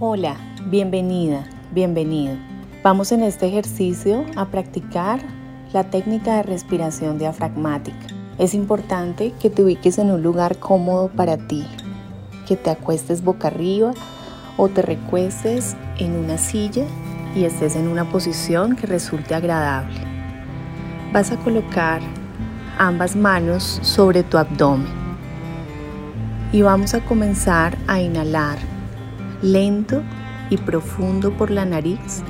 Hola, bienvenida, bienvenido. Vamos en este ejercicio a practicar la técnica de respiración diafragmática. Es importante que te ubiques en un lugar cómodo para ti, que te acuestes boca arriba o te recuestes en una silla y estés en una posición que resulte agradable. Vas a colocar ambas manos sobre tu abdomen y vamos a comenzar a inhalar lento y profundo por la nariz,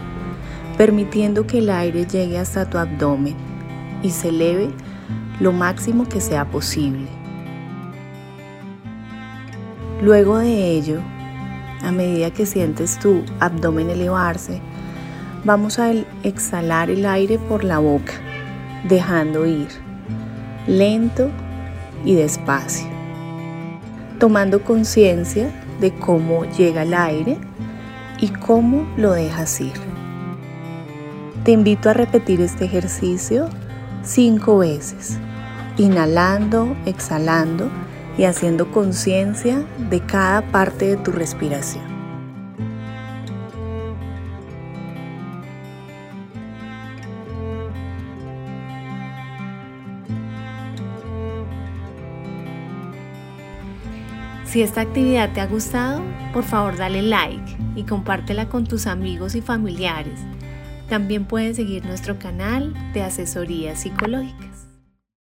permitiendo que el aire llegue hasta tu abdomen y se eleve lo máximo que sea posible. Luego de ello, a medida que sientes tu abdomen elevarse, vamos a exhalar el aire por la boca, dejando ir lento y despacio, tomando conciencia de cómo llega el aire y cómo lo dejas ir. Te invito a repetir este ejercicio cinco veces, inhalando, exhalando y haciendo conciencia de cada parte de tu respiración. Si esta actividad te ha gustado, por favor dale like y compártela con tus amigos y familiares. También puedes seguir nuestro canal de asesorías psicológicas.